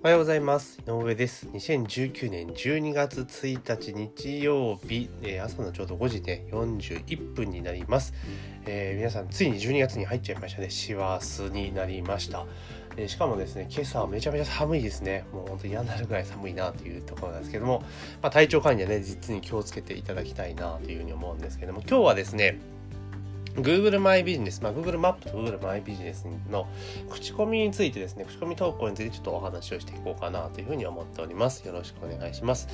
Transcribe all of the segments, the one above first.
おはようございます。井上です。2019年12月1日日曜日、えー朝のちょうど5時で41分になります、えー皆さん、ついに12月に入っちゃいましたね。師走になりました。えーしかもですね、今朝はめちゃめちゃ寒いですね。もう本当嫌になるぐらい寒いなというところなんですけども、まあ、体調管理はね、実に気をつけていただきたいなというふうに思うんですけども、今日はですね、Google マイビジネス、まあ、Google マップと Google マイビジネスの口コミについてですね、口コミ投稿についてちょっとお話をしていこうかなというふうに思っております。よろしくお願いします。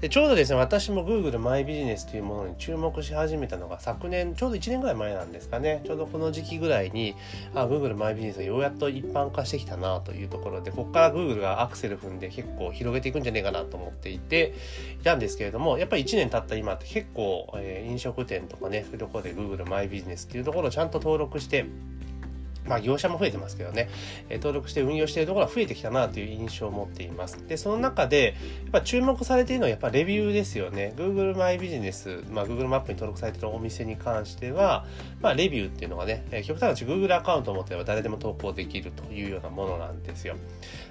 でちょうどですね、私も Google マイビジネスというものに注目し始めたのが昨年、ちょうど1年ぐらい前なんですかね、ちょうどこの時期ぐらいに、あ Google マイビジネスがようやっと一般化してきたなというところで、ここから Google がアクセル踏んで結構広げていくんじゃねえかなと思っていて、いたんですけれども、やっぱり1年経った今って結構、えー飲食店とかね、そういうところで Google マイビジネスっていうところをちゃんと登録して、まあ業者も増えてますけどね、え登録して運用しているところが増えてきたなという印象を持っています。で、その中で、やっぱ注目されているのはやっぱレビューですよね。Google マイビジネス、まあ Google マップに登録されているお店に関しては、まあレビューっていうのがね、えー極端な話 Google アカウントを持ってれば誰でも投稿できるというようなものなんですよ。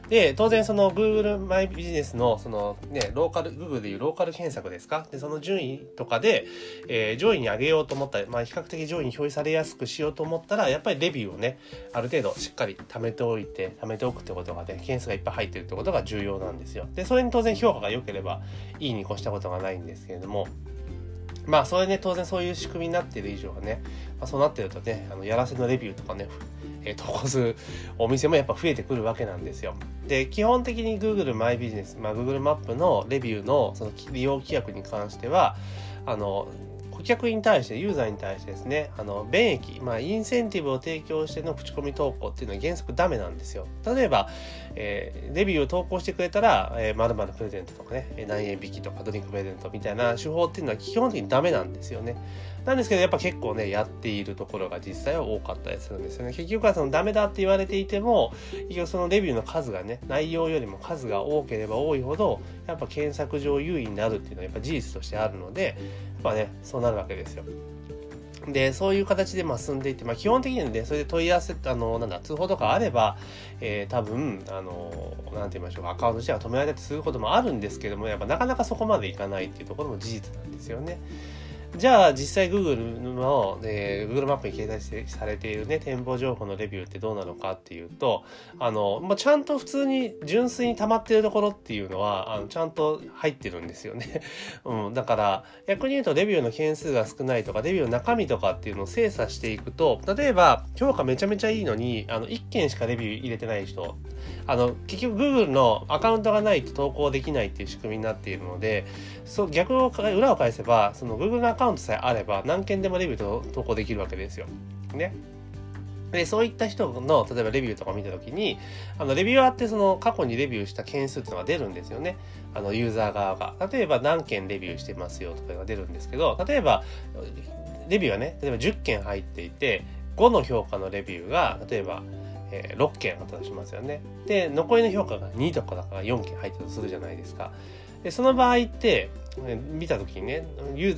で、当然その Google マイビジネスのそのね、ローカル、Google でいうローカル検索ですか？で、その順位とかで、えー上位に上げようと思ったら、まあ比較的上位に表示されやすくしようと思ったら、やっぱりレビューをね、ある程度しっかり貯めておいて、貯めておくってことがね、件数がいっぱい入ってるってことが重要なんですよ。で、それに当然評価が良ければいいに越したことがないんですけれども、まあそれね当然そういう仕組みになってる以上はね、まあ、そうなってるとねあのやらせのレビューとかね、えー投稿するお店もやっぱ増えてくるわけなんですよ。で基本的に Google マイビジネス、まあ、Google マップのレビューのその利用規約に関してはあの顧客に対してユーザーに対してですねあの便益、まあ、インセンティブを提供しての口コミ投稿っていうのは原則ダメなんですよ。例えば、えーレビューを投稿してくれたら、えー、〇〇プレゼントとかね何円引きとかドリンクプレゼントみたいな手法っていうのは基本的にダメなんですよね。なんですけどやっぱ結構ねやっているところが実際は多かったりするんですよね。結局はそのダメだって言われていても結局そのレビューの数がね内容よりも数が多ければ多いほどやっぱ検索上優位になるっていうのはやっぱ事実としてあるのでまあねそうなるわけですよで、そういう形でまあ進んでいって、まあ基本的にはね、それで問い合わせ、あの、なんだ、通報とかあれば、えー多分、あの、なんて言いましょうか、アカウント自体が止められたりすることもあるんですけども、やっぱなかなかそこまでいかないっていうところも事実なんですよね。じゃあ実際 Google の、えー Google マップに掲載されているね、展望情報のレビューってどうなのかっていうと、あの、まあ、ちゃんと普通に純粋に溜まってるところっていうのは、あのちゃんと入ってるんですよね。うん、だから逆に言うとレビューの件数が少ないとかレビューの中身とかっていうのを精査していくと例えば評価めちゃめちゃいいのにあの1件しかレビュー入れてない人あの結局 Google のアカウントがないと投稿できないっていう仕組みになっているのでそう逆を裏を返せばその Google のアカウントさえあれば何件でもレビューと投稿できるわけですよ。ね。で、そういった人の、例えばレビューとか見たときに、あの、レビュアーってその過去にレビューした件数っていうのが出るんですよね。あの、ユーザー側が。例えば何件レビューしてますよとかが出るんですけど、例えば、レビューがね、例えば10件入っていて、5の評価のレビューが、例えば、えー6件あったとしますよね。で、残りの評価が2とかだから4件入ったとするじゃないですか。で、その場合って、えー見た時にね、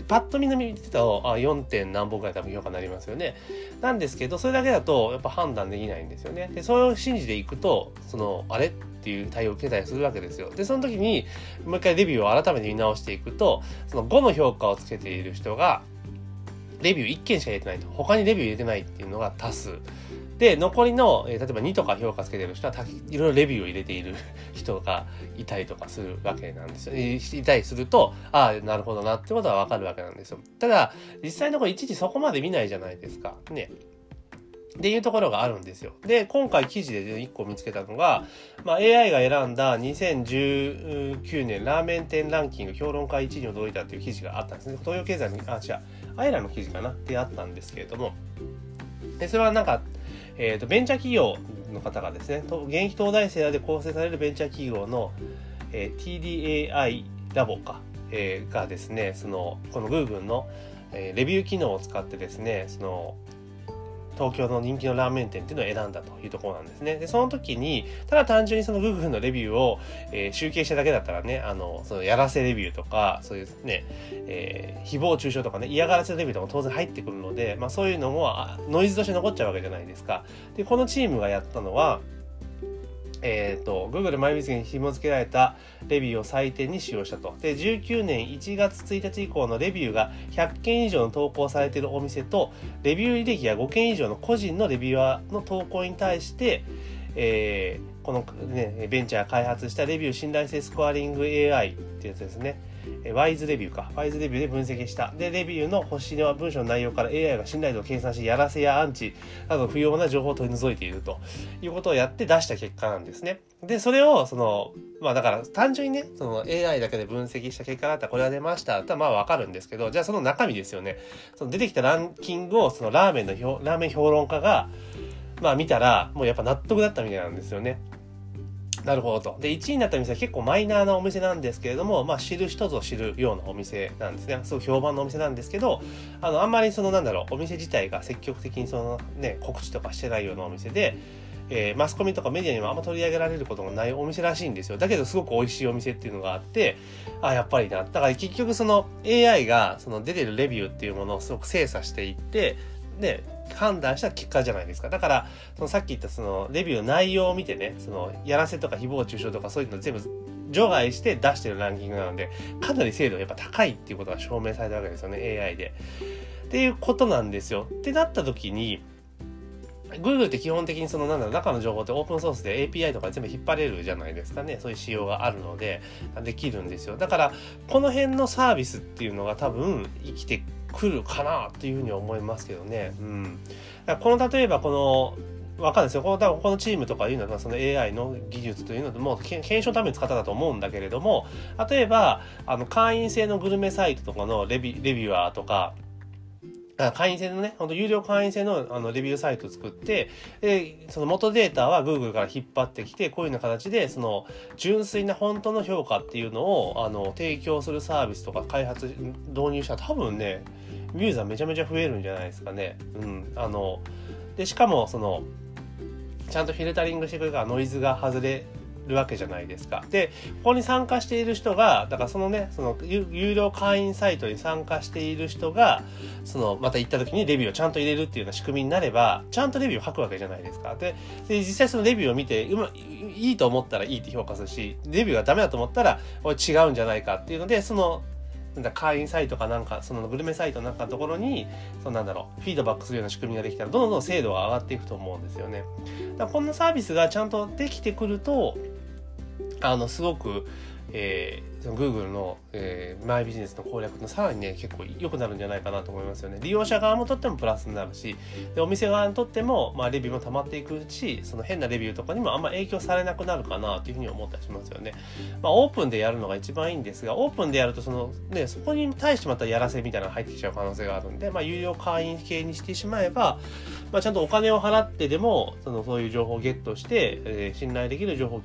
パッと見の見てたら、あ、4. 点何本ぐらい多分評価になりますよね。なんですけど、それだけだとやっぱ判断できないんですよね。で、それを信じていくと、その、あれ？っていう対応を受けたりするわけですよ。で、その時に、もう一回レビューを改めて見直していくと、その5の評価をつけている人が、レビュー1件しか入れてないと。他にレビュー入れてないっていうのが多数。で、残りの、えー例えば2とか評価つけてる人はた、いろいろレビューを入れている 人がいたりとかするわけなんですよ。えいたりすると、ああ、なるほどなってことはわかるわけなんですよ。ただ、実際のところいちいちそこまで見ないじゃないですか。ね。っていうところがあるんですよ。で、今回記事で1個見つけたのが、まあ、AI が選んだ2019年ラーメン店ランキング評論家1位に驚いたっていう記事があったんですね。東洋経済の、あ、違う、アイラの記事かな？ってあったんですけれども、でそれはなんか、えー、とベンチャー企業の方がですね現役東大生らで構成されるベンチャー企業の、えー TDAI ラボか、えーがですねそのこの Google の、えーレビュー機能を使ってですねその東京の人気のラーメン店っていうのを選んだというところなんですね。で、その時に、ただ単純にその Google のレビューを、えー集計しただけだったらね、あの、そのやらせレビューとか、そういうね、えー誹謗中傷とかね、嫌がらせレビューとかも当然入ってくるので、まあそういうのもノイズとして残っちゃうわけじゃないですか。で、このチームがやったのは、えーと、Google マイビジネスに紐付けられたレビューを採点に使用したと。で、19年1月1日以降のレビューが100件以上の投稿されているお店と、レビュー履歴が5件以上の個人のレビューアーの投稿に対して、えー、この、ね、ベンチャー開発したレビュー信頼性スコアリング AI ってやつですね。ワイズレビューか。ワイズレビューで分析した。で、レビューの星の文章の内容から AI が信頼度を計算し、やらせやアンチなど不要な情報を取り除いているということをやって出した結果なんですね。で、それを、その、まあだから単純にね、その AI だけで分析した結果だったらこれは出ましたとはまあわかるんですけど、じゃあその中身ですよね。その出てきたランキングをそのラーメンのラーメン評論家が、まあ見たら、もうやっぱ納得だったみたいなんですよね。なるほどと。で、1位になった店は結構マイナーなお店なんですけれども、まあ、知る人ぞ知るようなお店なんですね。すごい評判のお店なんですけど、あの、あんまりその、なんだろう、お店自体が積極的にそのね、告知とかしてないようなお店で、えー、マスコミとかメディアにもあんま取り上げられることがないお店らしいんですよ。だけどすごく美味しいお店っていうのがあって、あ、やっぱりな。だから結局その AI がその出てるレビューっていうものをすごく精査していって、で、判断した結果じゃないですか。だから、そのさっき言ったそのレビューの内容を見てね、そのやらせとか誹謗中傷とかそういうの全部除外して出してるランキングなので、かなり精度がやっぱ高いっていうことが証明されたわけですよね、AI で。っていうことなんですよ。ってなった時に、Google って基本的にそのなんだろう中の情報ってオープンソースで API とか全部引っ張れるじゃないですかねそういう仕様があるのでできるんですよだからこの辺のサービスっていうのが多分生きてくるかなっていうふうに思いますけどね。うん。この例えばこのわかるんですよ。この多分このチームとかいうのはその AI の技術というのも検証のために使っただと思うんだけれども、例えばあの会員制のグルメサイトとかのレビレビュアーとか、会員制のね、ほんと有料会員制のあのレビューサイトを作って、で、その元データは Google から引っ張ってきて、こういうような形で、その純粋な本当の評価っていうのを、あの、提供するサービスとか開発、導入したら多分ね、ユーザーめちゃめちゃ増えるんじゃないですかね。うん。あの、で、しかも、その、ちゃんとフィルタリングしてくれるからノイズが外れるわけじゃないですか。で、ここに参加している人が、だからそのね、その有料会員サイトに参加している人が、そのまた行った時にレビューをちゃんと入れるっていうような仕組みになれば、ちゃんとレビューを書くわけじゃないですか。で、で実際そのレビューを見て、うま、いいと思ったらいいって評価するし、レビューがダメだと思ったら、違うんじゃないかっていうので、そのなんだ会員サイトかなんかそのグルメサイトなんかのところにそのなんだろうフィードバックするような仕組みができたらどんどん精度が上がっていくと思うんですよね。だこんなサービスがちゃんとできてくるとあのすごくえー、その Google の、えー、マイビジネスの攻略のさらにね結構良くなるんじゃないかなと思いますよね。利用者側もとってもプラスになるしでお店側にとっても、まあ、レビューも溜まっていくしその変なレビューとかにもあんま影響されなくなるかなというふうに思ったりしますよね、まあ、オープンでやるのが一番いいんですがオープンでやるとその、ね、そこに対してまたやらせみたいなのが入ってきちゃう可能性があるんで、まあ、有料会員系にしてしまえば、まあ、ちゃんとお金を払ってでもそのそういう情報をゲットして、えー、信頼できる情報を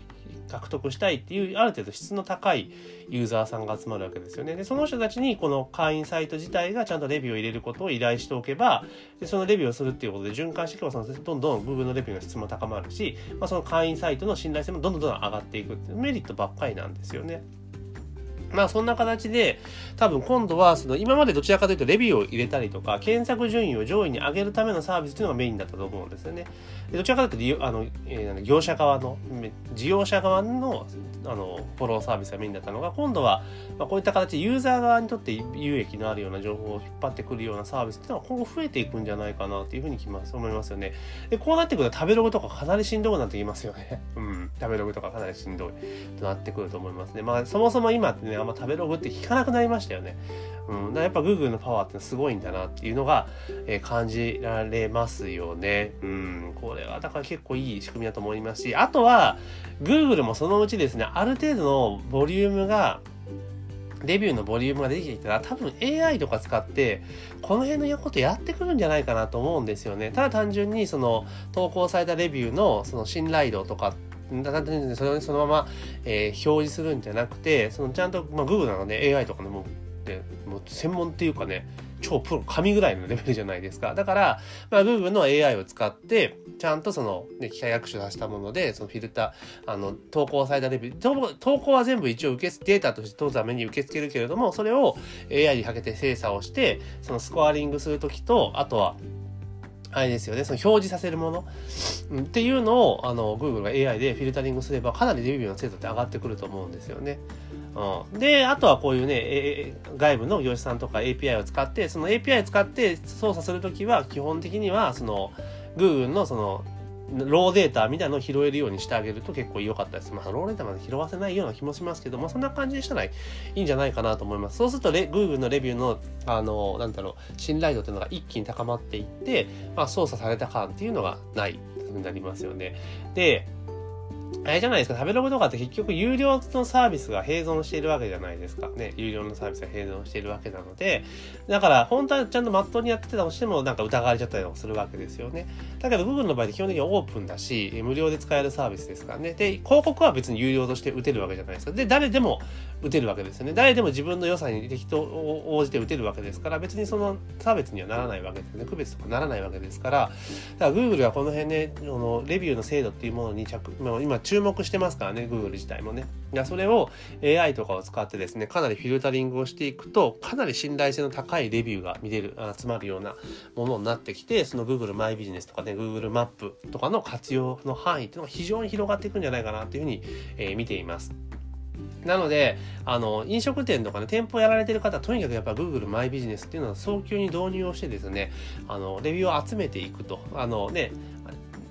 獲得したいっていうある程度質の高いユーザーさんが集まるわけですよね。で、その人たちにこの会員サイト自体がちゃんとレビューを入れることを依頼しておけば、でそのレビューをするっていうことで循環していけば、そのどんどん Google のレビューの質も高まるし、まあ、その会員サイトの信頼性もどんどんどんどん上がっていくっていうメリットばっかりなんですよね。まあそんな形で多分今度はその今までどちらかというとレビューを入れたりとか検索順位を上位に上げるためのサービスというのがメインだったと思うんですよね。でどちらかというとあの、えー、業者側の事業者側のあのフォローサービスがメインだったのが今度は、まあ、こういった形でユーザー側にとって有益のあるような情報を引っ張ってくるようなサービスっていうのは今後増えていくんじゃないかなっていうふうに思いますよね。でこうなってくると食べログとかかなりしんどくなってきますよね。うん。食べログとかかなりしんどいとなってくると思いますね。まあそもそも今ってねあんま食べログって聞かなくなりましたよね。うん。だからやっぱ Google のパワーってすごいんだなっていうのが、えー、感じられますよね。うん。これはだから結構いい仕組みだと思いますし、あとは Google もそのうちですね、ある程度のボリュームがレビューのボリュームが出てきたら多分 AI とか使ってこの辺のことやってくるんじゃないかなと思うんですよね。ただ単純にその投稿されたレビューのその信頼度とかそれをそのまま、えー、表示するんじゃなくてそのちゃんと、まあ、Google なので AI とかでもでもう専門っていうかね超プロ神ぐらいのレベルじゃないですか。だから、まあ、Google の AI を使ってちゃんとその、ね、機械学習させたものでそのフィルターあの投稿されたレビュー投稿は全部一応受けデータとして取るために受け付けるけれどもそれを AI にかけて精査をしてそのスコアリングする時とあとはあれですよね、その表示させるもの、うん、っていうのをあの Google が AI でフィルタリングすればかなりレビューの精度って上がってくると思うんですよね。うん、で、あとはこういうね、え外部の業者さんとか API を使って、その API を使って操作するときは基本的にはその Google のそのローデータみたいなのを拾えるようにしてあげると結構良かったです。まあ、ローデータまで拾わせないような気もしますけど、まあ、そんな感じにしたらいいんじゃないかなと思います。そうするとレ、Google のレビューの、あの、なんだろう、信頼度っていうのが一気に高まっていって、まあ、操作された感っていうのがないになりますよね。で、あれじゃないですか、食べログとかって結局有料のサービスが併存しているわけじゃないですか。ね、有料のサービスが併存しているわけなので、だから本当はちゃんとまっとうにやってたとしてもなんか疑われちゃったりとかするわけですよね。だけど Google の場合で基本的にオープンだし、無料で使えるサービスですからね。で、広告は別に有料として打てるわけじゃないですか。で、誰でも打てるわけですよね。誰でも自分の良さに適当応じて打てるわけですから、別にその差別にはならないわけですね。区別とかならないわけですから、だから Google はこの辺ね、のレビューの精度っていうものに着、今注目してますからね、Google 自体もね。それを AI とかを使ってですね、かなりフィルタリングをしていくと、かなり信頼性の高いレビューが見れる、集まるようなものになってきて、その Google マイビジネスとかね、Google マップとかの活用の範囲っていうのが非常に広がっていくんじゃないかなっていうふうに、えー、見ています。なので、あの、飲食店とかね、店舗やられてる方、とにかくやっぱ Google マイビジネスっていうのは早急に導入をしてですね、あの、レビューを集めていくと。あのね、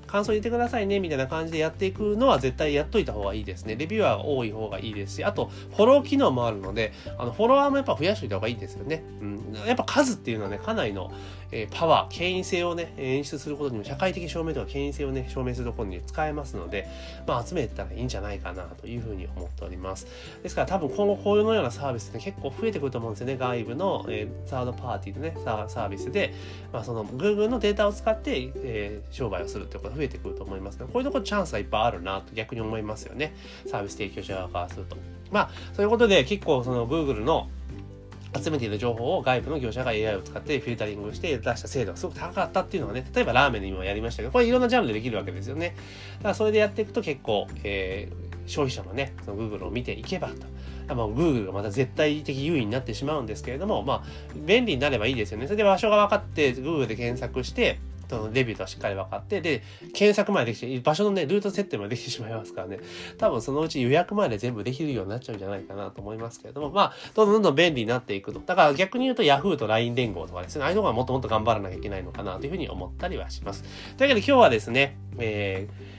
感想入れてくださいね、みたいな感じでやっていくのは絶対やっといた方がいいですね。レビューは多い方がいいですし、あと、フォロー機能もあるので、あの、フォロワーもやっぱ増やしておいた方がいいですよね。うん。やっぱ数っていうのはね、かなりの、えー、パワー、権威性をね、演出することにも、社会的証明とか権威性をね、証明するところに使えますので、まあ、集めたらいいんじゃないかなというふうに思っております。ですから、多分今後こういうのようなサービスって結構増えてくると思うんですよね。外部の、えー、サードパーティーのね、サービスで、まあ、その Google のデータを使って、えー、商売をするってこと増えてくると思います。こういうところチャンスがいっぱいあるなと逆に思いますよね。サービス提供者側からすると。まあ、そういうことで結構その Google の集めている情報を外部の業者が AI を使ってフィルタリングして出した精度がすごく高かったっていうのがね、例えばラーメンで今やりましたけど、これいろんなジャンルでできるわけですよね。だからそれでやっていくと結構、えー、消費者もね、その Google を見ていけばと。まあ、Google がまた絶対的優位になってしまうんですけれども、まあ、便利になればいいですよね。それで場所が分かって、Google で検索して、そのレビューとはしっかり分かって、で、検索までできて、場所のね、ルート設定までできてしまいますからね、多分そのうち予約まで全部できるようになっちゃうんじゃないかなと思いますけれども、まあ、どんどんどんどん便利になっていくと。だから逆に言うと Yahoo と LINE 連合とかですね、ああいうのがもっともっと頑張らなきゃいけないのかなというふうに思ったりはします。というわけで今日はですね、えー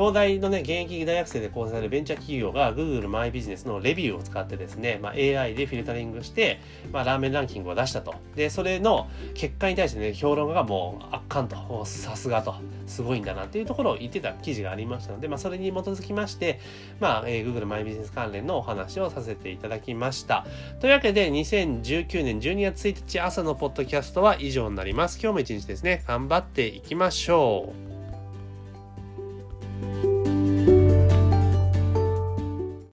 東大のね、現役大学生で構成されるベンチャー企業が Google マイビジネスのレビューを使ってですね、まあ、AI でフィルタリングして、まあ、ラーメンランキングを出したと。で、それの結果に対してね、評論家がもう圧巻と、さすがと、すごいんだなっていうところを言ってた記事がありましたので、まあ、それに基づきまして、まあ、えー、Google マイビジネス関連のお話をさせていただきました。というわけで、2019年12月1日朝のポッドキャストは以上になります。今日も一日ですね、頑張っていきましょう。